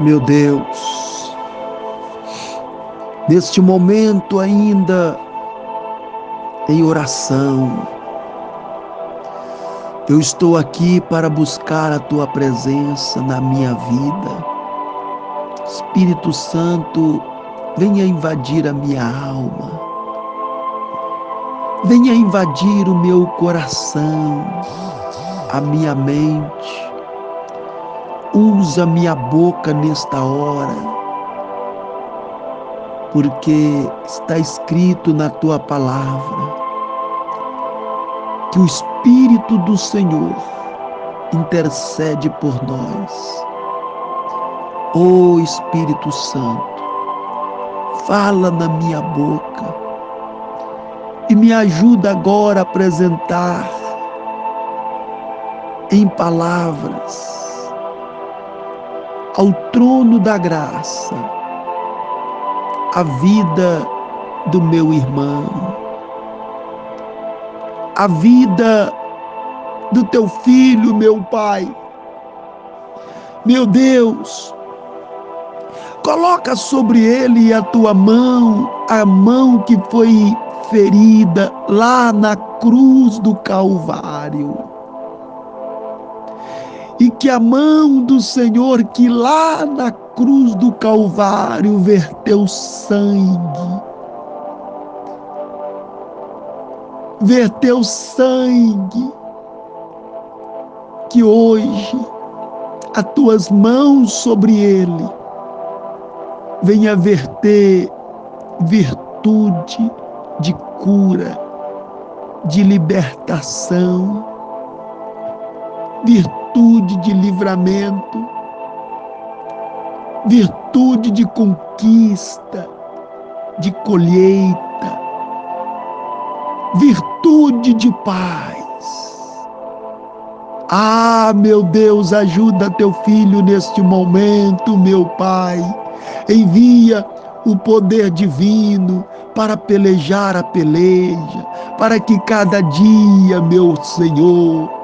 Meu Deus, neste momento ainda em oração, eu estou aqui para buscar a tua presença na minha vida. Espírito Santo, venha invadir a minha alma. Venha invadir o meu coração, a minha mente. Usa minha boca nesta hora, porque está escrito na tua palavra que o Espírito do Senhor intercede por nós. Ó oh, Espírito Santo, fala na minha boca e me ajuda agora a apresentar em palavras ao trono da graça a vida do meu irmão a vida do teu filho, meu Pai. Meu Deus, coloca sobre ele a tua mão, a mão que foi ferida lá na cruz do Calvário. Que a mão do Senhor, que lá na cruz do Calvário verteu sangue, verteu sangue, que hoje as tuas mãos sobre ele venha verter virtude de cura, de libertação, virtude de livramento, virtude de conquista, de colheita, virtude de paz. Ah, meu Deus, ajuda teu filho neste momento, meu Pai. Envia o poder divino para pelejar a peleja, para que cada dia, meu Senhor,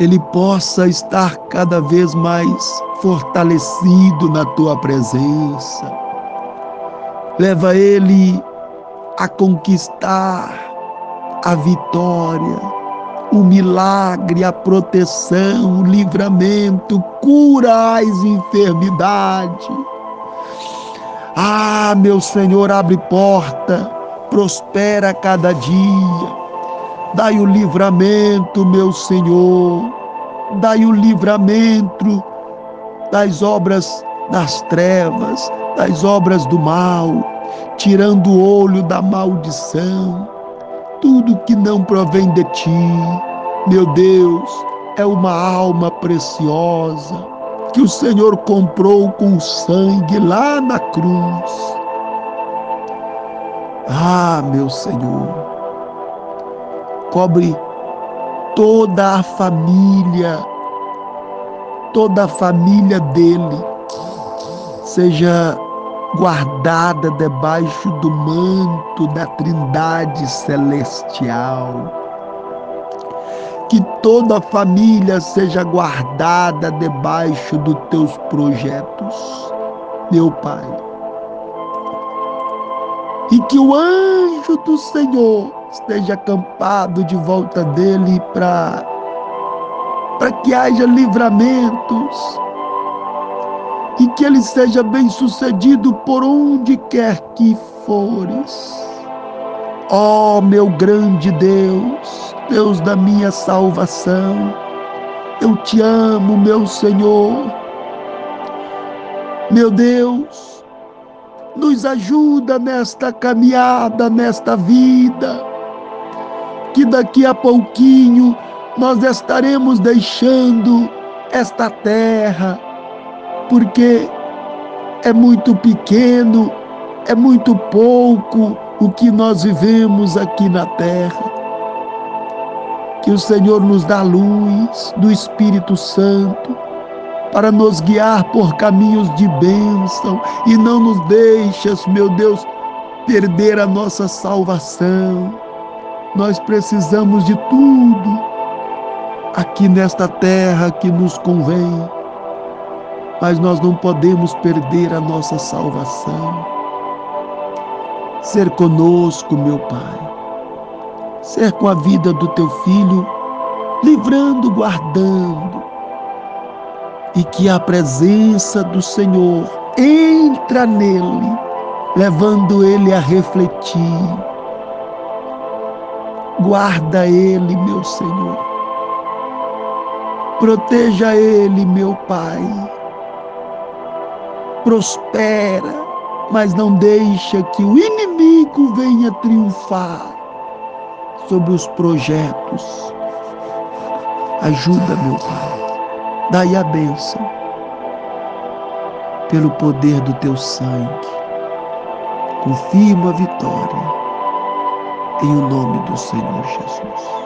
ele possa estar cada vez mais fortalecido na tua presença. Leva ele a conquistar a vitória, o milagre, a proteção, o livramento, cura as enfermidades. Ah, meu Senhor, abre porta, prospera cada dia. Dai o livramento, meu Senhor. Dai o livramento das obras das trevas, das obras do mal tirando o olho da maldição, tudo que não provém de ti, meu Deus, é uma alma preciosa que o Senhor comprou com sangue lá na cruz. Ah, meu Senhor, cobre toda a família, toda a família dele, seja guardada debaixo do manto da Trindade Celestial. Que toda a família seja guardada debaixo dos teus projetos, meu Pai. E que o anjo do Senhor esteja acampado de volta dele para para que haja livramentos, e que ele seja bem-sucedido por onde quer que fores. Ó oh, meu grande Deus, Deus da minha salvação, eu te amo, meu Senhor. Meu Deus, nos ajuda nesta caminhada, nesta vida, que daqui a pouquinho nós estaremos deixando esta terra porque é muito pequeno, é muito pouco o que nós vivemos aqui na terra. Que o Senhor nos dá luz do Espírito Santo para nos guiar por caminhos de bênção e não nos deixas, meu Deus, perder a nossa salvação. Nós precisamos de tudo aqui nesta terra que nos convém mas nós não podemos perder a nossa salvação. Ser conosco, meu Pai. Ser com a vida do teu filho, livrando, guardando. E que a presença do Senhor entra nele, levando ele a refletir. Guarda ele, meu Senhor. Proteja ele, meu Pai prospera, mas não deixa que o inimigo venha triunfar sobre os projetos. Ajuda, meu Pai. Dai a bênção pelo poder do teu sangue. Confirma a vitória em o nome do Senhor Jesus.